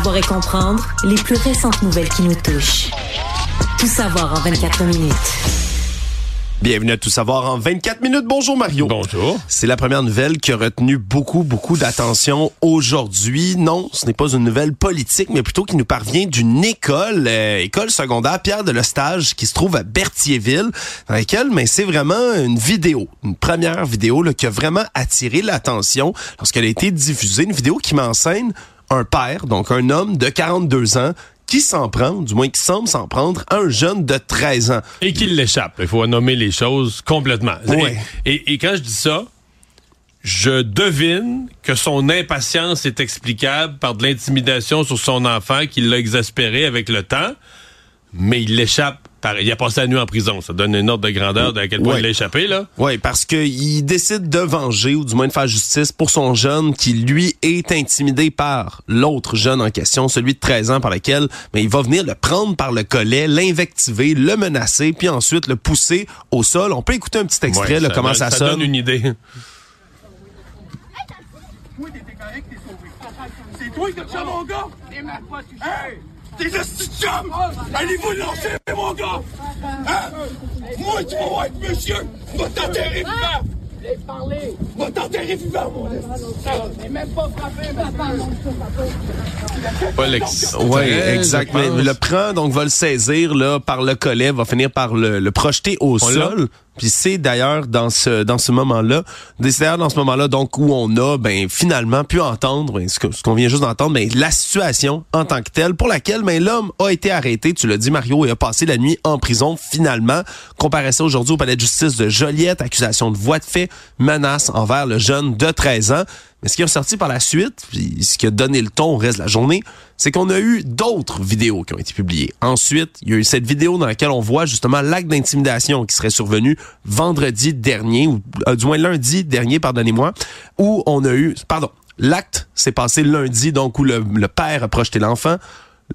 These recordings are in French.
Savoir et comprendre les plus récentes nouvelles qui nous touchent. Tout savoir en 24 minutes. Bienvenue à Tout savoir en 24 minutes. Bonjour Mario. Bonjour. C'est la première nouvelle qui a retenu beaucoup, beaucoup d'attention aujourd'hui. Non, ce n'est pas une nouvelle politique, mais plutôt qui nous parvient d'une école, euh, école secondaire Pierre de Lestage, qui se trouve à Berthierville, dans laquelle, mais c'est vraiment une vidéo, une première vidéo là, qui a vraiment attiré l'attention lorsqu'elle a été diffusée. Une vidéo qui m'enseigne un père, donc un homme de 42 ans, qui s'en prend, du moins qui semble s'en prendre, à un jeune de 13 ans. Et qu'il l'échappe. Il faut nommer les choses complètement. Ouais. Et, et- et quand je dis ça, je devine que son impatience est explicable par de l'intimidation sur son enfant qui l'a exaspéré avec le temps, mais il l'échappe. Il a passé la nuit en prison. Ça donne une ordre de grandeur de à quel point Ouais. il l'a échappé, là. Oui, parce qu'il décide de venger ou du moins de faire justice pour son jeune qui, lui, est intimidé par l'autre jeune en question, celui de 13 ans par lequel mais il va venir le prendre par le collet, l'invectiver, le menacer, puis ensuite le pousser au sol. On peut écouter un petit extrait, Ouais, là, comment donne- ça, ça sonne. donne une idée. Toi, t'étais correct, t'es sauvé. C'est toi qui as mon gars? Hey! De chum! Allez-vous lancer, mon gars! Hein? Moi, tu vas voir être monsieur! Va t'enterrer vivant! J'ai parlé. Va t'enterrer vivant, mon. J'ai même pas frappé, l'ex- Oui, exact. Mais le prend, donc va le saisir là par le collet, va finir par le, le projeter au On sol. Puis c'est d'ailleurs dans ce dans ce moment-là, c'est d'ailleurs dans ce moment-là donc où on a ben finalement pu entendre ben, ce qu'on vient juste d'entendre, ben la situation en tant que telle pour laquelle ben l'homme a été arrêté, tu l'as dit Mario, et a passé la nuit en prison finalement. Comparaissait aujourd'hui au palais de justice de Joliette, accusation de voie de fait, menace envers le jeune de 13 ans. Mais ce qui est ressorti par la suite, puis ce qui a donné le ton au reste de la journée, c'est qu'on a eu d'autres vidéos qui ont été publiées. Ensuite, il y a eu cette vidéo dans laquelle on voit justement l'acte d'intimidation qui serait survenu vendredi dernier, ou euh, du moins lundi dernier, pardonnez-moi, où on a eu, pardon, l'acte s'est passé lundi, donc où le, le père a projeté l'enfant.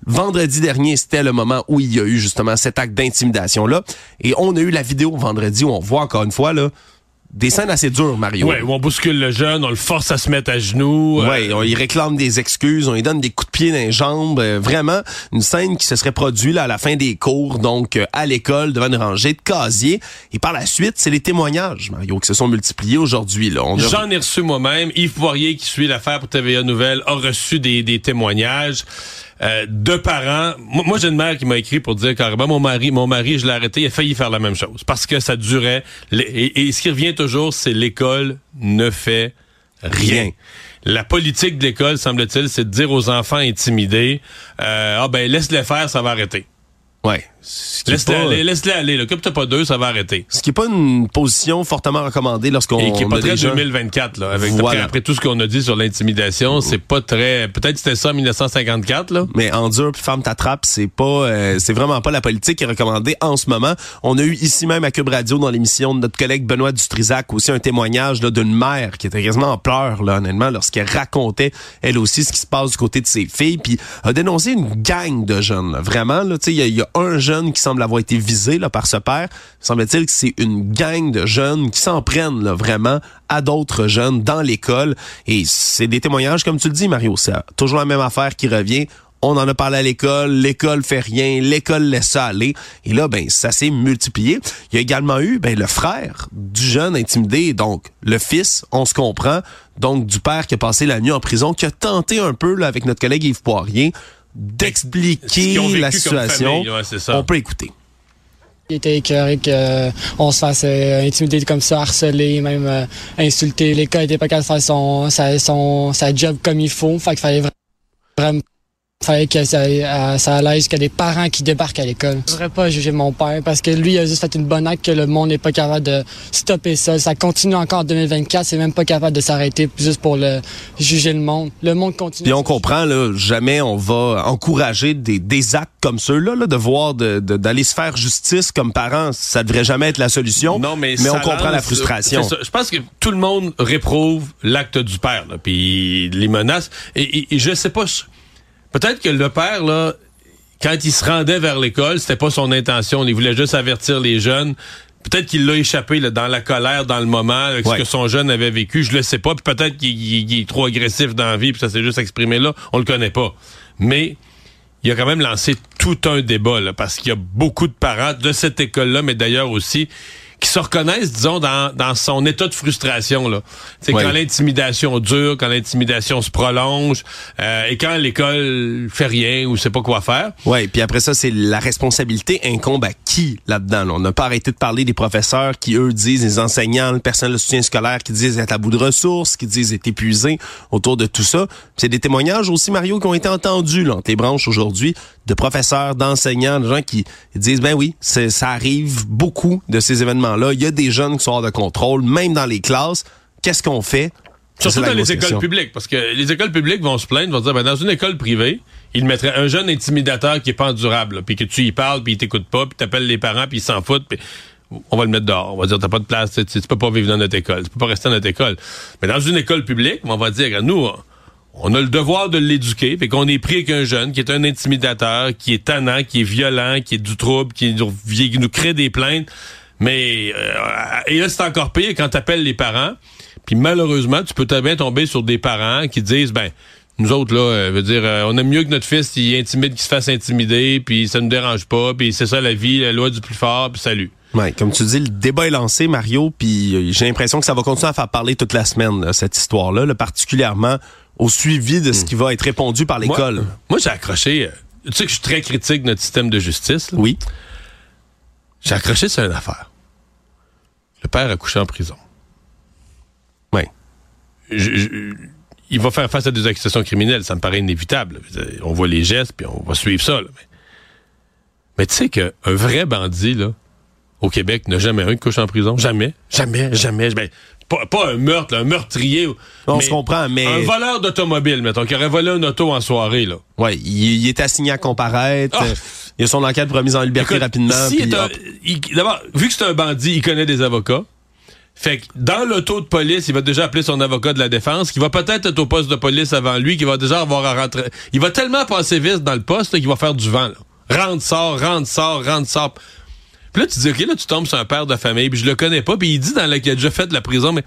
Vendredi dernier, c'était le moment où il y a eu justement cet acte d'intimidation-là. Et on a eu la vidéo vendredi où on voit encore une fois là, des scènes assez dures, Mario. Ouais, où on bouscule le jeune, on le force à se mettre à genoux. euh, Ouais, on y réclame des excuses, on lui donne des coups de pied dans les jambes. euh, vraiment, une scène qui se serait produite là, à la fin des cours, donc euh, à l'école, devant une rangée de casiers. Et par la suite, c'est les témoignages, Mario, qui se sont multipliés aujourd'hui. Là. A- J'en ai reçu moi-même. Yves Poirier, qui suit l'affaire pour TVA Nouvelle, a reçu des, des témoignages euh, de parents. Moi, j'ai une mère qui m'a écrit pour dire carrément, mon mari, mon mari, je l'ai arrêté, il a failli faire la même chose. Parce que ça durait. Et, ce qui revient toujours, c'est l'école ne fait rien. Rien. La politique de l'école, semble-t-il, c'est de dire aux enfants intimidés, euh, ah ben laisse-les faire, ça va arrêter. Ouais. Laisse-les aller, laisse-les aller. là. Comme t'as pas deux, ça va arrêter. Ce qui est pas une position fortement recommandée lorsqu'on Et qui est pas très des gens- 2024, là. Avec, Voilà. après, après tout ce qu'on a dit sur l'intimidation, c'est pas très. Peut-être c'était ça en 1954, là. Mais endure puis ferme ta trappe, c'est pas, euh, c'est vraiment pas la politique qui est recommandée en ce moment. On a eu ici même à Cube Radio dans l'émission de notre collègue Benoît Dutrisac aussi un témoignage là, d'une mère qui était quasiment en pleurs là honnêtement lorsqu'elle racontait elle aussi ce qui se passe du côté de ses filles puis a dénoncé une gang de jeunes là. vraiment là tu sais il y y, a un jeune qui semble avoir été visé là par ce père semble-t-il que c'est une gang de jeunes qui s'en prennent vraiment à d'autres jeunes dans l'école et c'est des témoignages comme tu le dis Mario c'est toujours la même affaire qui revient on en a parlé à l'école, l'école fait rien, l'école laisse ça aller. Et là, ben, ça s'est multiplié. Il y a également eu, ben, le frère du jeune intimidé, donc le fils, on se comprend, donc du père qui a passé la nuit en prison, qui a tenté un peu, avec notre collègue Yves Poirier, d'expliquer la situation. famille, ouais, ça. on peut écouter. Il était écœuré qu'on se fasse euh, intimider comme ça, harceler, même euh, insulter. L'école était pas capable de faire son, sa, son, sa job comme il faut. Fait qu'il fallait vra- vraiment fallait que ça, euh, ça allait jusqu'à des parents qui débarquent à l'école. Je voudrais pas juger mon père parce que lui il a juste fait une bonne acte que le monde n'est pas capable de stopper ça. Ça continue encore en 2024, c'est même pas capable de s'arrêter juste pour le juger le monde. Le monde continue. Puis on comprend, là, jamais on va encourager des, des actes comme ceux-là, là, de voir, de- de- d'aller se faire justice comme parents, ça devrait jamais être la solution. Non, mais, on comprend la frustration. ça. Je pense que tout le monde réprouve l'acte du père, là, puis les menaces. Et, et- et je sais pas. Peut-être que le père, là, quand il se rendait vers l'école, c'était pas son intention. Il voulait juste avertir les jeunes. Peut-être qu'il l'a échappé là, dans la colère, dans le moment, avec Ouais. ce que son jeune avait vécu. Je le sais pas. Puis peut-être qu'il il- il est trop agressif dans la vie, puis ça s'est juste exprimé là. On le connaît pas. Mais il a quand même lancé tout un débat, là, parce qu'il y a beaucoup de parents de cette école-là, mais d'ailleurs aussi, qui se reconnaissent, disons, dans, dans son état de frustration. Là. C'est Ouais. quand l'intimidation dure, quand l'intimidation se prolonge, euh, et quand l'école fait rien ou sait pas quoi faire. Ouais, puis après ça, c'est la responsabilité incombe à qui là-dedans? là? On n'a pas arrêté de parler des professeurs qui, eux, disent, les enseignants, le personnel de soutien scolaire qui disent être à bout de ressources, qui disent être épuisés autour de tout ça. C'est des témoignages aussi, Mario, qui ont été entendus là, entre les branches aujourd'hui, de professeurs, d'enseignants, de gens qui disent, ben oui, ça arrive beaucoup de ces événements-là. Il y a des jeunes qui sont hors de contrôle, même dans les classes. Qu'est-ce qu'on fait? Surtout dans les écoles question. publiques, parce que les écoles publiques vont se plaindre, vont dire, ben, dans une école privée, ils mettraient un jeune intimidateur qui est pas endurable, là, puis que tu y parles, puis il t'écoute pas, puis t'appelles les parents, puis ils s'en foutent, puis on va le mettre dehors. On va dire, t'as pas de place, tu, peux pas vivre dans notre école, tu peux pas rester dans notre école. Mais dans une école publique, on va dire, nous, on a le devoir de l'éduquer, fait qu'on est pris avec un jeune qui est un intimidateur, qui est tannant, qui est violent, qui est du trouble, qui nous, qui nous crée des plaintes. Mais euh, et là, c'est encore pire quand t'appelles les parents. Puis malheureusement, tu peux très bien tomber sur des parents qui disent ben nous autres là, euh, veut dire euh, on aime mieux que notre fils il intimide qu'il se fasse intimider, puis ça nous dérange pas, puis c'est ça la vie, la loi du plus fort, puis salut. Ouais, comme tu dis, le débat est lancé, Mario, puis euh, j'ai l'impression que ça va continuer à faire parler toute la semaine, là, cette histoire-là, là, particulièrement au suivi de ce qui va être répondu par l'école. Moi, moi, j'ai accroché. tu sais que je suis très critique de notre système de justice. là. Oui. J'ai accroché sur une affaire. Le père a couché en prison. Je- je- il va faire face à des accusations criminelles, ça me paraît inévitable. On voit les gestes, puis on va suivre ça. là. Mais, mais tu sais qu'un vrai bandit, là, au Québec, n'a jamais un qui couche en prison? Jamais. Jamais, jamais. Ben, pas, pas un meurtre, là, un meurtrier. On se comprend, mais Un voleur d'automobile, mettons, qui aurait volé une auto en soirée, là. ouais, il, il est assigné à comparaître. Ah. Il a son enquête pour remise en liberté Écoute, rapidement. D'abord, vu que c'est un bandit, il connaît des avocats. Fait que dans l'auto de police, il va déjà appeler son avocat de la défense, qui va peut-être être au poste de police avant lui, qui va déjà avoir à rentrer. Il va tellement passer vite dans le poste qu'il va faire du vent. Là. Rentre, sort, rentre, sort, rentre, sort. Puis là, tu dis, OK, là, tu tombes sur un père de famille, puis je le connais pas, puis il dit dans la, qu'il a déjà fait de la prison, mais,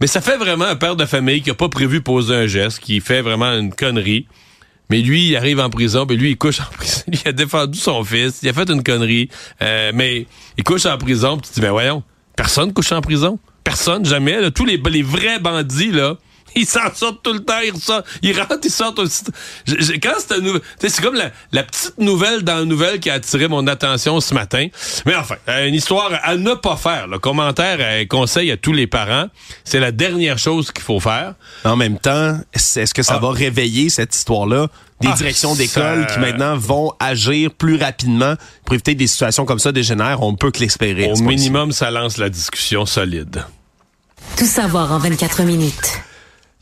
mais ça fait vraiment un père de famille qui a pas prévu poser un geste, qui fait vraiment une connerie. Mais lui, il arrive en prison, puis lui, il couche en prison. Il a défendu son fils, il a fait une connerie, euh, mais il couche en prison, puis tu te dis, ben voyons, personne couche en prison? Personne, jamais. là. Tous les, les vrais bandits, là, ils s'en sortent tout le temps, ils, ressortent, ils rentrent, ils sortent aussi. Je- je- quand c'était nou- tu sais, c'est comme la, la petite nouvelle dans la nouvelle qui a attiré mon attention ce matin. Mais enfin, euh, une histoire à ne pas faire. Le commentaire, euh, conseil à tous les parents, c'est la dernière chose qu'il faut faire. En même temps, est-ce que ça Ah. va réveiller cette histoire-là? Des Ah, directions ça- d'école qui maintenant vont agir plus rapidement pour éviter que des situations comme ça dégénèrent. On peut que l'espérer. Au minimum, ça lance la discussion solide. Tout savoir en 24 minutes.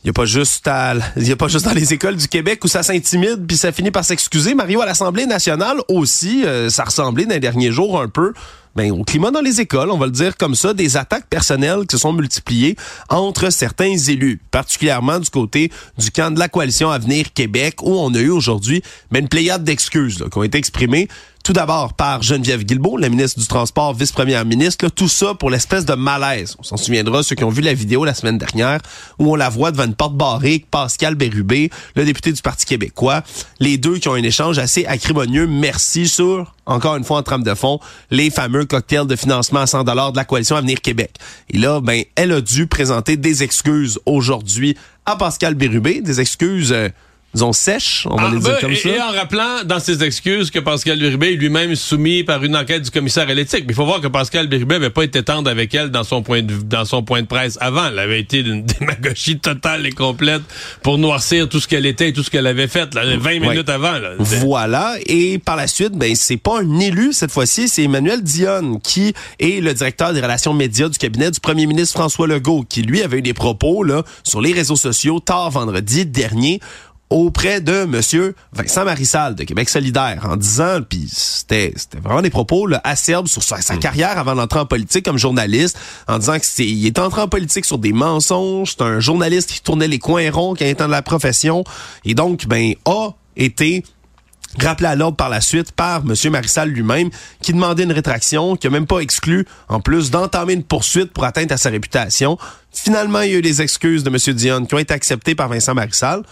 Il y a pas juste y a pas juste dans les écoles du Québec où ça s'intimide puis ça finit par s'excuser. Mario à l'Assemblée nationale aussi, euh, ça ressemblait dans les derniers jours un peu. Ben, au climat dans les écoles, on va le dire comme ça, des attaques personnelles qui se sont multipliées entre certains élus, particulièrement du côté du camp de la coalition Avenir Québec, où on a eu aujourd'hui ben, une pléiade d'excuses qui ont été exprimées. Tout d'abord par Geneviève Guilbeault, la ministre du Transport, vice-première ministre, tout ça pour l'espèce de malaise. On s'en souviendra, ceux qui ont vu la vidéo la semaine dernière, où on la voit devant une porte barrée, Pascal Bérubé, le député du Parti québécois, les deux qui ont un échange assez acrimonieux, merci sur, encore une fois en trame de fond, les fameux cocktails de financement à 100 de la coalition Avenir Québec. Et là, ben, elle a dû présenter des excuses aujourd'hui à Pascal Bérubé, des excuses... euh, disons sèches, on va Ah, les dire ben, comme et, ça. et en rappelant dans ses excuses que Pascal Bérubé est lui-même soumis par une enquête du commissaire à l'éthique. Mais il faut voir que Pascal Bérubé n'avait pas été tendre avec elle dans son point de dans son point de presse avant. Elle avait été d'une démagogie totale et complète pour noircir tout ce qu'elle était et tout ce qu'elle avait fait là, 20 Ouais. minutes avant. Là. Voilà. Et par la suite, ben c'est pas un élu cette fois-ci, c'est Emmanuel Dionne qui est le directeur des relations médias du cabinet du premier ministre François Legault, qui lui avait eu des propos là sur les réseaux sociaux tard vendredi dernier auprès de monsieur Vincent Marissal de Québec solidaire en disant puis c'était vraiment des propos là, acerbes sur sa, sa carrière avant d'entrer en politique comme journaliste en disant que c'est il est entré en politique sur des mensonges, c'est un journaliste qui tournait les coins ronds quand il était dans la profession et donc ben a été rappelé à l'ordre par la suite par M. Marissal lui-même, qui demandait une rétraction, qui a même pas exclu, en plus, d'entamer une poursuite pour atteinte à sa réputation. Finalement, il y a eu des excuses de M. Dion qui ont été acceptées par Vincent Marissal.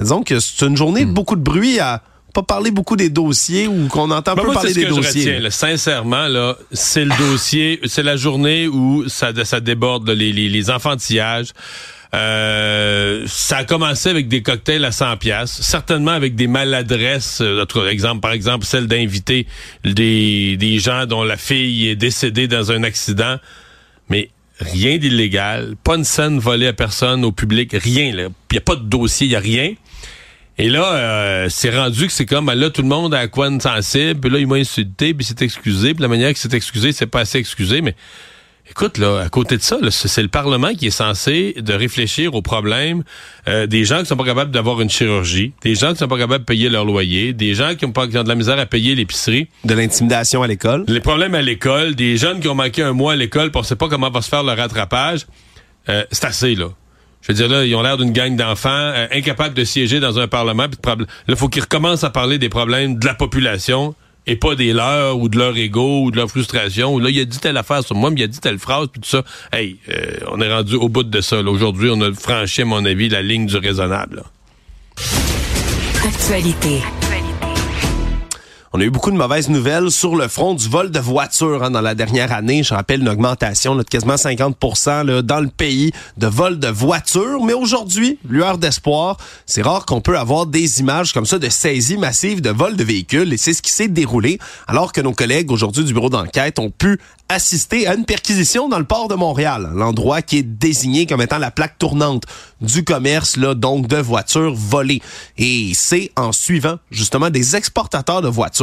Disons que c'est une journée de beaucoup de bruit à pas parler beaucoup des dossiers ou qu'on entend Ben, peu moi, parler des que je dossiers. retiens, là. sincèrement, là, c'est le dossier, c'est la journée où ça, ça déborde là, les, les, les enfantillages. Euh, ça a commencé avec des cocktails à 100 pièces, certainement avec des maladresses. euh, exemple, par exemple, celle d'inviter des, des gens dont la fille est décédée dans un accident, mais rien d'illégal, pas une scène volée à personne, au public, rien. Il n'y a pas de dossier, il y a rien. Et là, euh, c'est rendu que c'est comme, ben là, tout le monde a quoi de sensible, puis là, il m'a insulté, puis s'est excusé, puis la manière qu'il s'est excusé, c'est pas assez excusé, mais écoute, là, à côté de ça, c'est le Parlement qui est censé de réfléchir aux problèmes euh, des gens qui sont pas capables d'avoir une chirurgie, des gens qui sont pas capables de payer leur loyer, des gens qui ont, pas, qui ont de la misère à payer l'épicerie, De l'intimidation à l'école. les problèmes à l'école, des jeunes qui ont manqué un mois à l'école, pour on sait pas comment va se faire le rattrapage, euh, c'est assez, là. Je veux dire, là, ils ont l'air d'une gang d'enfants euh, incapables de siéger dans un parlement. Là, faut qu'ils recommencent à parler des problèmes de la population et pas des leurs ou de leur ego ou de leur frustration. Là, il a dit telle affaire sur moi, mais il a dit telle phrase, puis tout ça. Hey, euh, on est rendu au bout de ça. Aujourd'hui, on a franchi, à mon avis, la ligne du raisonnable. Actualité. On a eu beaucoup de mauvaises nouvelles sur le front du vol de voitures hein, dans la dernière année. Je rappelle une augmentation là, de quasiment 50 là, dans le pays de vol de voitures. Mais aujourd'hui, lueur d'espoir, c'est rare qu'on peut avoir des images comme ça de saisies massives de vol de véhicules. Et c'est ce qui s'est déroulé alors que nos collègues aujourd'hui du bureau d'enquête ont pu assister à une perquisition dans le port de Montréal, l'endroit qui est désigné comme étant la plaque tournante du commerce, là, donc de voitures volées. Et c'est en suivant justement des exportateurs de voitures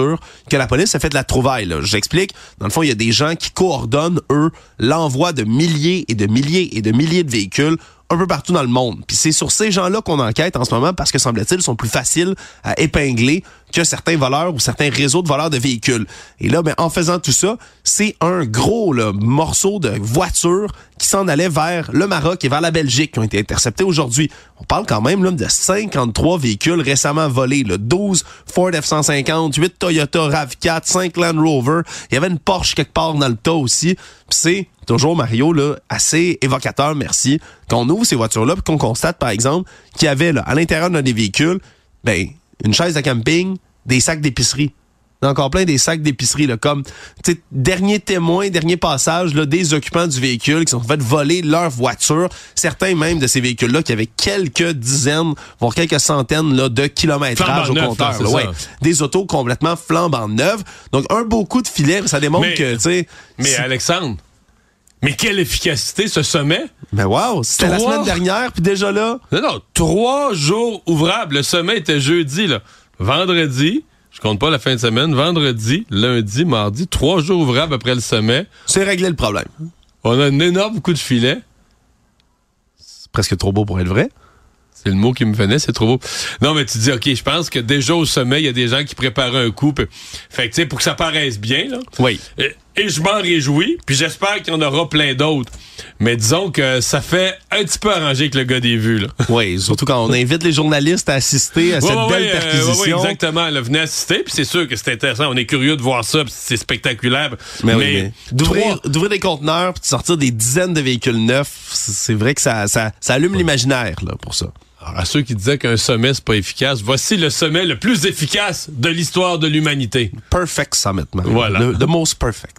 que la police a fait de la trouvaille. J'explique. Dans le fond, il y a des gens qui coordonnent, eux, l'envoi de milliers et de milliers et de milliers de véhicules un peu partout dans le monde. Puis c'est sur ces gens-là qu'on enquête en ce moment parce que semble-t-il sont plus faciles à épingler certains voleurs ou certains réseaux de voleurs de véhicules. Et là, ben, en faisant tout ça, c'est un gros morceau de voiture qui s'en allait vers le Maroc et vers la Belgique qui ont été interceptés aujourd'hui. On parle quand même là, de 53 véhicules récemment volés. Là. 12 Ford F-150, 8 Toyota RAV4, 5 Land Rover. Il y avait une Porsche quelque part dans le tas aussi. C'est toujours, Mario, là, assez évocateur, merci, qu'on ouvre ces voitures-là qu'on constate, par exemple, qu'il y avait à l'intérieur d'un des véhicules, ben, une chaise de camping, des sacs d'épicerie. Encore plein des sacs d'épicerie, comme, dernier témoin, dernier passage, là, des occupants du véhicule qui sont fait voler leur voiture. Certains même de ces véhicules-là qui avaient quelques dizaines, voire quelques centaines, là, de kilométrage Flambant au neuf, compteur. là, ouais. Des autos complètement flambant neuves. Donc, un beau coup de filet, ça démontre Mais- que. Mais Alexandre, mais quelle efficacité ce sommet? Mais wow, c'était la Trois- semaine dernière, puis déjà là. Non, non, trois jours ouvrables. Le sommet était jeudi, là. Vendredi, je compte pas la fin de semaine, vendredi, lundi, mardi, trois jours ouvrables après le sommet. C'est réglé le problème. On a un énorme coup de filet. C'est presque trop beau pour être vrai. C'est le mot qui me venait, c'est trop beau. Non, mais tu dis, OK, je pense que déjà au sommet, il y a des gens qui préparent un coup. Fait que, tu sais, pour que ça paraisse bien, là. Oui. Et, et je m'en réjouis, puis j'espère qu'il y en aura plein d'autres. Mais disons que ça fait un petit peu arrangé avec le gars des vues, là. Oui, surtout quand on invite les journalistes à assister à cette Ouais, belle ouais, perquisition. ouais, exactement. Là, venez assister, puis c'est sûr que c'est intéressant. On est curieux de voir ça, puis c'est spectaculaire. Mais, Mais, oui, mais d'ouvrir, trois- des conteneurs puis de sortir des dizaines de véhicules neufs, c'est vrai que ça, ça, ça allume l'imaginaire là pour ça. Alors, à ceux qui disaient qu'un sommet, c'est pas efficace, voici le sommet le plus efficace de l'histoire de l'humanité. Perfect summit, Mario. Voilà. Le, the most perfect.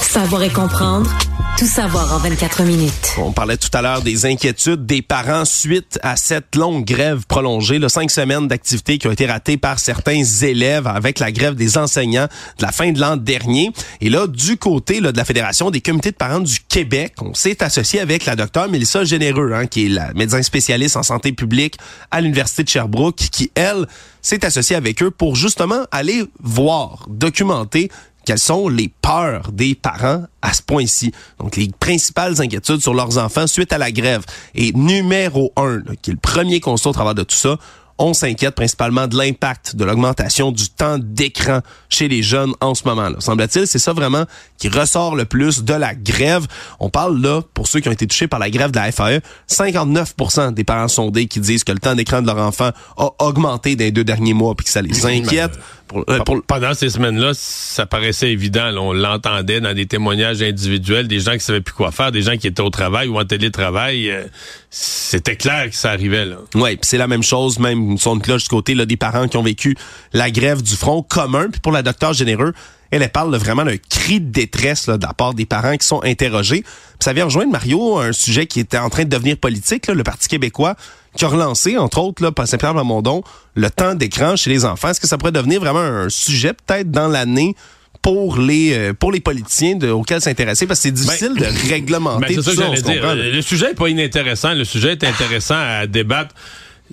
Savoir et comprendre. Tout savoir en 24 minutes. On parlait tout à l'heure des inquiétudes des parents suite à cette longue grève prolongée, là, cinq semaines d'activité qui ont été ratées par certains élèves avec la grève des enseignants de la fin de l'an dernier. Et là, du côté là, de la Fédération des comités de parents du Québec, on s'est associé avec la docteure Mélissa Généreux, hein, qui est la médecin spécialiste en santé publique à l'Université de Sherbrooke, qui, elle, s'est associée avec eux pour justement aller voir, documenter quelles sont les peurs des parents à ce point-ci. Donc, les principales inquiétudes sur leurs enfants suite à la grève. Et numéro un, là, qui est le premier constat au travers de tout ça, On s'inquiète principalement de l'impact de l'augmentation du temps d'écran chez les jeunes en ce moment-là. Semble-t-il, c'est ça vraiment qui ressort le plus de la grève. On parle là, pour ceux qui ont été touchés par la grève de la FAE, 59% des parents sondés qui disent que le temps d'écran de leur enfant a augmenté dans les deux derniers mois puis que ça les inquiète. Pour, euh, pour... Pendant ces semaines-là, ça paraissait évident. Là, on l'entendait dans des témoignages individuels, des gens qui savaient plus quoi faire, des gens qui étaient au travail ou en télétravail. Euh, c'était clair que ça arrivait. Là. Oui, puis c'est la même chose, même une sonde cloche du côté là, des parents qui ont vécu la grève du front commun. Puis pour la docteur généreux, elle, elle parle vraiment d'un cri de détresse là, de la part des parents qui sont interrogés. Puis ça vient rejoindre Mario un sujet qui était en train de devenir politique, là, le Parti québécois, qui a relancé, entre autres, là, par Saint-Pierre Plamondon, le temps d'écran chez les enfants. Est-ce que ça pourrait devenir vraiment un sujet peut-être dans l'année pour les euh, pour les politiciens de, auxquels s'intéresser? Parce que c'est difficile ben, de réglementer ben, tout ça. dire. Le sujet est pas inintéressant. Le sujet est intéressant à débattre.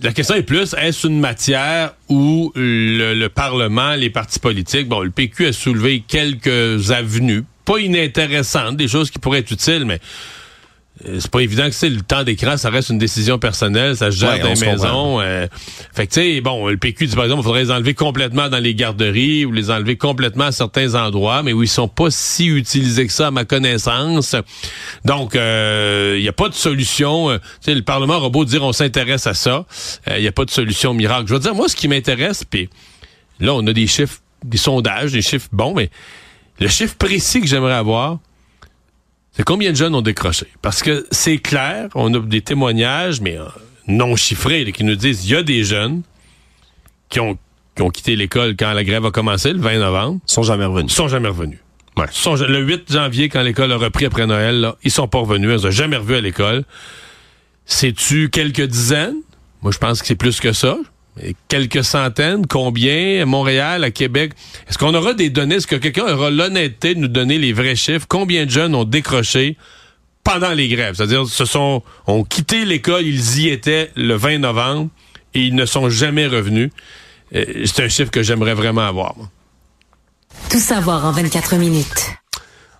La question est plus, est-ce une matière où le, le, Parlement, les partis politiques, bon, le PQ a soulevé quelques avenues, pas inintéressantes, des choses qui pourraient être utiles, mais c'est pas évident que c'est le temps d'écran, ça reste une décision personnelle, ça se gère dans les maisons. Euh, fait que tu sais, bon, le PQ dit par exemple, il faudrait les enlever complètement dans les garderies ou les enlever complètement à certains endroits, mais où ils sont pas si utilisés que ça à ma connaissance. Donc, il euh, n'y a pas de solution. tu sais, le Parlement aura beau dire on s'intéresse à ça, il n'y a pas de solution miracle. Je veux dire, moi, ce qui m'intéresse, puis là, on a des chiffres, des sondages, des chiffres bons, mais le chiffre précis que j'aimerais avoir, c'est combien de jeunes ont décroché? Parce que c'est clair, on a des témoignages, mais euh, non chiffrés, qui nous disent il y a des jeunes qui ont, qui ont quitté l'école quand la grève a commencé, le 20 novembre. Ils sont jamais revenus. Ils sont jamais revenus. Ouais. Sont, le 8 janvier, quand l'école a repris après Noël, là, ils sont pas revenus. Ils ont jamais revu à l'école. C'est-tu quelques dizaines? Moi, je pense que c'est plus que ça quelques centaines, combien à Montréal, à Québec? Est-ce qu'on aura des données? Est-ce que quelqu'un aura l'honnêteté de nous donner les vrais chiffres? Combien de jeunes ont décroché pendant les grèves? C'est-à-dire, ce sont, ont quitté l'école, ils y étaient le 20 novembre et ils ne sont jamais revenus. Euh, c'est un chiffre que j'aimerais vraiment avoir. Tout savoir en 24 minutes.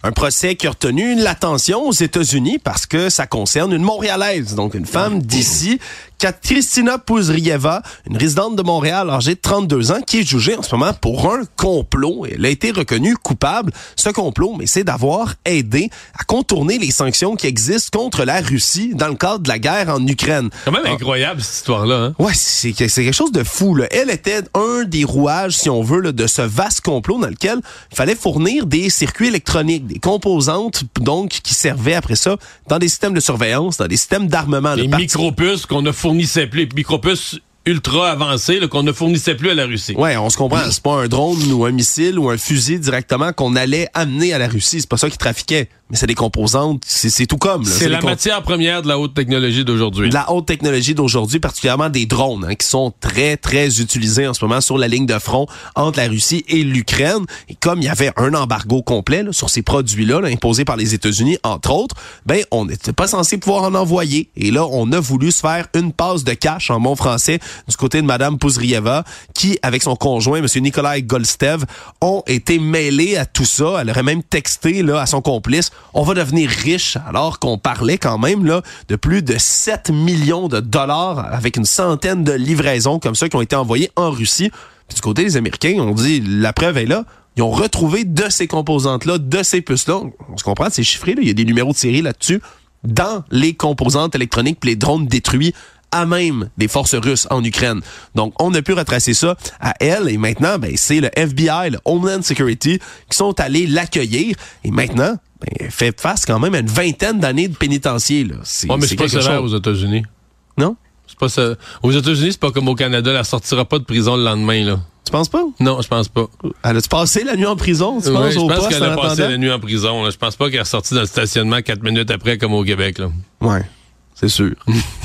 Un procès qui a retenu l'attention aux États-Unis parce que ça concerne une Montréalaise, donc une femme d'ici, Christina Pouzrieva, une résidente de Montréal âgée de 32 ans, qui est jugée en ce moment pour un complot. Elle a été reconnue coupable. Ce complot, mais c'est d'avoir aidé à contourner les sanctions qui existent contre la Russie dans le cadre de la guerre en Ukraine. C'est quand même incroyable cette histoire-là. Hein? Ouais, c'est quelque chose de fou. Là. Elle était un des rouages, si on veut, là, de ce vaste complot dans lequel il fallait fournir des circuits électroniques, des composantes donc qui servaient après ça dans des systèmes de surveillance, dans des systèmes d'armement. Les micropuces qu'on a fournissait plus, les micropuces ultra avancé qu'on ne fournissait plus à la Russie. Ouais, on se comprend. C'est pas un drone ou un missile ou un fusil directement qu'on allait amener à la Russie. C'est pas ça qui trafiquait. Mais c'est des composantes. C'est tout comme. C'est la matière première de la haute technologie d'aujourd'hui. La haute technologie d'aujourd'hui, particulièrement des drones, hein, qui sont très, très utilisés en ce moment sur la ligne de front entre la Russie et l'Ukraine. Et comme il y avait un embargo complet là, sur ces produits-là, imposé par les États-Unis, entre autres, ben on n'était pas censé pouvoir en envoyer. Et là, on a voulu se faire une passe de cash en bon français du côté de Madame Pouzrieva, qui, avec son conjoint, Monsieur Nikolai Golstev, ont été mêlés à tout ça. Elle aurait même texté là, à son complice, on va devenir riche, alors qu'on parlait quand même là, de plus de 7 millions de dollars avec une centaine de livraisons comme ça qui ont été envoyées en Russie. du côté des Américains, on dit, la preuve est là, ils ont retrouvé de ces composantes-là, de ces puces-là. On se comprend, c'est chiffré, là. il y a des numéros de série là-dessus, dans les composantes électroniques, puis les drones détruits à même des forces russes en Ukraine. Donc, on a pu retracer ça à elle et maintenant, ben, c'est le FBI, le Homeland Security qui sont allés l'accueillir et maintenant, ben, elle fait face quand même à une vingtaine d'années de pénitencier. Là. C'est, mais c'est pas sévère aux États-Unis. Non? C'est pas ça. Aux États-Unis, c'est pas comme au Canada, elle sortira pas de prison le lendemain, là. Tu penses pas? Non, je pense pas. Elle a-tu passé la nuit en prison, tu penses, je pense qu'elle a passé la nuit en prison. Là. Je pense pas qu'elle est sortie dans le stationnement quatre minutes après, comme au Québec. Là. Ouais, c'est sûr.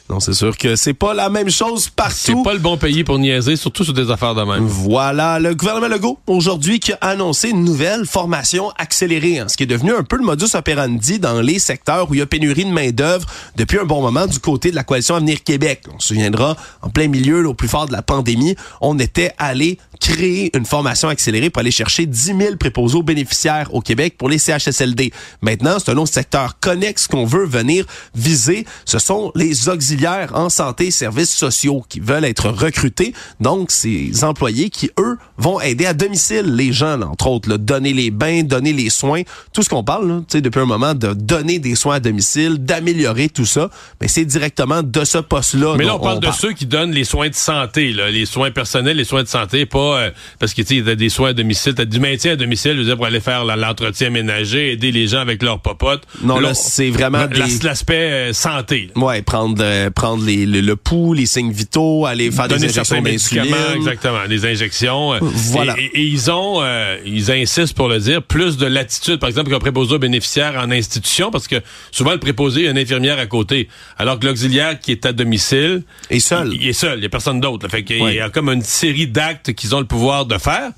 Non, c'est sûr que c'est pas la même chose partout. C'est pas le bon pays pour niaiser, surtout sur des affaires de même. Voilà, le gouvernement Legault, aujourd'hui, qui a annoncé une nouvelle formation accélérée, hein, ce qui est devenu un peu le modus operandi dans les secteurs où il y a pénurie de main-d'œuvre depuis un bon moment du côté de la coalition Avenir Québec. On se souviendra, en plein milieu, au plus fort de la pandémie, on était allé créer une formation accélérée pour aller chercher 10 000 préposés aux bénéficiaires au Québec pour les CHSLD. Maintenant, c'est un autre secteur connexe qu'on veut venir viser. Ce sont les auxiliaires en santé et services sociaux qui veulent être recrutés. Donc, ces employés qui, eux, vont aider à domicile les gens, là, entre autres, là, donner les bains, donner les soins, tout ce qu'on parle, là, tu sais, depuis un moment, de donner des soins à domicile, d'améliorer tout ça. Mais c'est directement de ce poste-là. Mais là, on parle de ceux qui donnent les soins de santé, là, les soins personnels, les soins de santé, pas euh, parce que tu sais, t'as des soins à domicile, t'as du maintien à domicile, je veux dire, pour aller faire l'entretien ménager, aider les gens avec leurs popotes. Non, là, c'est vraiment l'aspect euh, santé. là. Ouais, prendre euh, prendre les, le, le pouls, les signes vitaux, aller faire donner des injections d'insuline. exactement, des injections. euh, Voilà. Et, et- et ils ont, euh, ils insistent pour le dire, plus de latitude, par exemple, qu'un préposé aux bénéficiaires en institution, parce que souvent le préposé, il y a une infirmière à côté, alors que l'auxiliaire qui est à domicile, Et seul. il, il est seul, il y a personne d'autre. Fait qu'il Ouais. y a comme une série d'actes qu'ils ont le pouvoir de faire.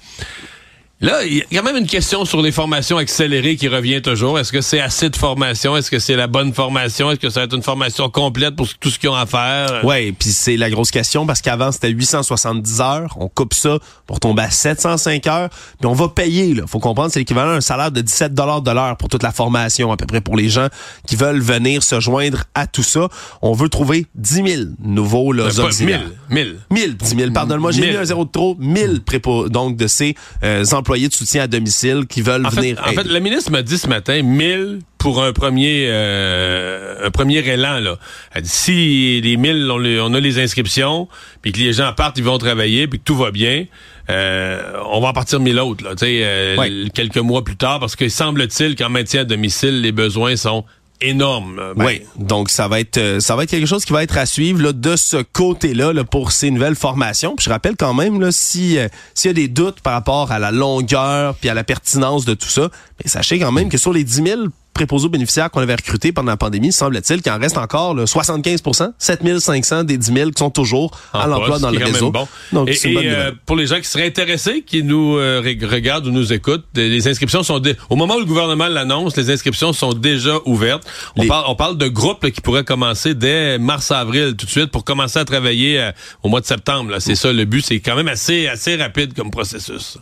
Là, il y a quand même une question sur les formations accélérées qui revient toujours. Est-ce que c'est assez de formation? Est-ce que c'est la bonne formation? Est-ce que ça va être une formation complète pour tout ce qu'ils ont à faire? Ouais, puis c'est la grosse question parce qu'avant c'était 870 heures, on coupe ça pour tomber à 705 heures, puis on va payer là. Faut comprendre c'est l'équivalent d'un salaire de 17 dollars de l'heure pour toute la formation à peu près pour les gens qui veulent venir se joindre à tout ça. On veut trouver 10 000 nouveaux là, Euh, pas auxiliaires. 1000. 1000. 1000, 10 000, pardonne-moi, j'ai 1000. mis un zéro de trop. 1000 prépo, donc de ces euh, employés de soutien à domicile qui veulent En fait, venir en fait, la ministre m'a dit ce matin 1000 pour un premier euh, un premier élan là. Elle dit si les 1000 on, on a les inscriptions puis que les gens partent, ils vont travailler puis que tout va bien, euh, on va en partir 1000 autres là, tu sais euh, Ouais. quelques mois plus tard parce que semble-t-il qu'en maintien à domicile, les besoins sont énormes. là. Ben, oui, donc ça va être euh, ça va être quelque chose qui va être à suivre là, de ce côté-là là, pour ces nouvelles formations. Puis je rappelle quand même là, si euh, s'il y a des doutes par rapport à la longueur puis à la pertinence de tout ça, mais sachez quand même que sur les 10 000 préposés aux bénéficiaires qu'on avait recrutés pendant la pandémie, semble-t-il qu'il en reste encore là, 75% 7500 des 10 000 qui sont toujours à en l'emploi poste, dans le réseau. Bon. Donc et euh, pour les gens qui seraient intéressés, qui nous euh, reg- regardent ou nous écoutent, les inscriptions sont au moment où le gouvernement l'annonce, les inscriptions sont déjà ouvertes. On Les- parle on parle de groupes là, qui pourraient commencer dès mars avril tout de suite pour commencer à travailler euh, au mois de septembre. C'est ça le but, c'est quand même assez assez rapide comme processus.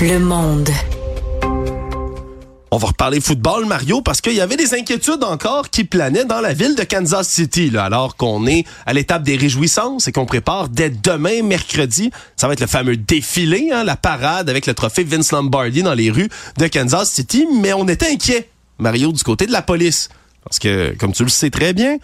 Le monde. On va reparler football, Mario, parce qu'il y avait des inquiétudes encore qui planaient dans la ville de Kansas City, alors qu'on est à l'étape des réjouissances et qu'on prépare dès demain, mercredi. Ça va être le fameux défilé, hein, la parade avec le trophée Vince Lombardi dans les rues de Kansas City, mais on était inquiet, Mario, du côté de la police. Parce que, comme tu le sais très bien,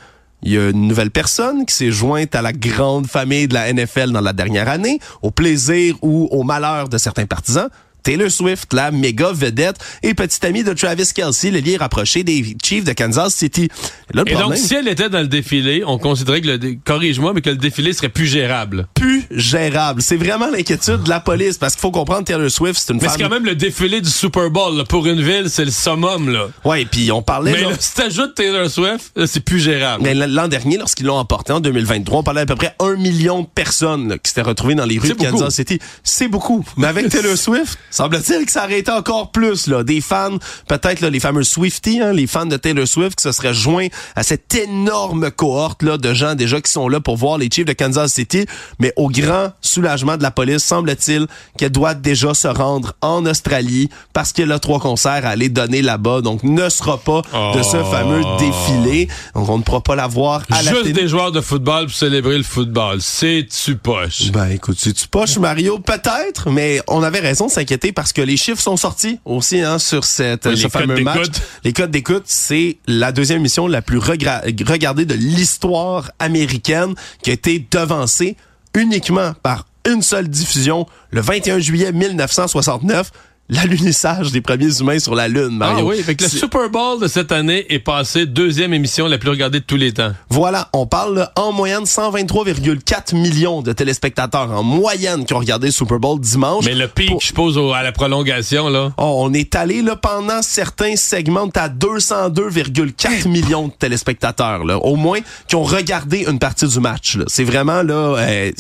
il y a une nouvelle personne qui s'est jointe à la grande famille de la NFL dans la dernière année, au plaisir ou au malheur de certains partisans. Taylor Swift, la méga vedette et petite amie de Travis Kelsey, le lien rapproché des Chiefs de Kansas City. Là, le Et donc si elle était dans le défilé, on considérait que le corrige-moi mais que le défilé serait plus gérable. plus gérable. C'est vraiment l'inquiétude de la police parce qu'il faut comprendre Taylor Swift, c'est une Mais femme. c'est quand même le défilé du Super Bowl là. pour une ville, c'est le summum là. Ouais, puis on parlait Mais là- là, si t'ajoutes Taylor Swift, là, c'est plus gérable. Mais l'an dernier, lorsqu'ils l'ont emporté en 2023, on parlait à peu près un million de personnes là, qui s'étaient retrouvées dans les rues de beaucoup. Kansas City. C'est beaucoup. Mais avec Taylor Swift, semble-t-il que ça aurait été encore plus. Là. Des fans, peut-être là, les fameux Swifties, hein, les fans de Taylor Swift, qui se seraient joints à cette énorme cohorte là, de gens déjà qui sont là pour voir les Chiefs de Kansas City. Mais au grand soulagement de la police, semble-t-il qu'elle doit déjà se rendre en Australie parce qu'elle a trois concerts à aller donner là-bas. Donc, ne sera pas de ce Oh. fameux défilé. Donc, on ne pourra pas la voir à la Juste télé. des joueurs de football pour célébrer le football. C'est-tu poche? Ben écoute, si tu poches Mario, peut-être, mais on avait raison de s'inquiéter parce que les chiffres sont sortis aussi hein, sur cette, Oui, ce les fameux codes match. d'écoute. Les codes d'écoute, c'est la deuxième émission la plus regardée de l'histoire américaine qui a été devancée uniquement par une seule diffusion le 21 juillet 1969, l'alunissage des premiers humains sur la Lune, Ah Mario. oui, fait que le Super Bowl de cette année est passé deuxième émission la plus regardée de tous les temps. Voilà, on parle là, en moyenne 123,4 millions de téléspectateurs en moyenne qui ont regardé le Super Bowl dimanche. Mais le pic, Pour- je suppose, à la prolongation, là. Oh, on est allé là pendant certains segments à 202,4 millions de téléspectateurs là, au moins qui ont regardé une partie du match. là. C'est vraiment là euh,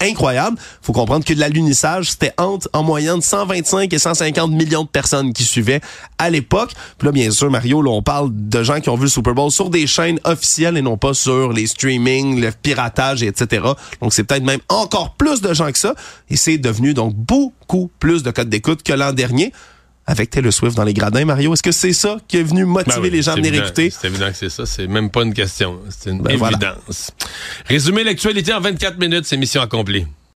incroyable. Faut comprendre que de l'alunissage, c'était entre en moyenne 125 et 150 millions de personnes qui suivaient à l'époque. Puis là, bien sûr, Mario, là, on parle de gens qui ont vu le Super Bowl sur des chaînes officielles et non pas sur les streamings, le piratage, et etc. Donc, c'est peut-être même encore plus de gens que ça. Et c'est devenu donc beaucoup plus de codes d'écoute que l'an dernier. Avec Taylor Swift dans les gradins. Mario, est-ce que c'est ça qui est venu motiver Ben oui, les gens à c'est venir évident. écouter? C'est évident que c'est ça. C'est même pas une question. C'est une Ben voilà. évidence. Résumer l'actualité en 24 minutes, c'est mission accomplie.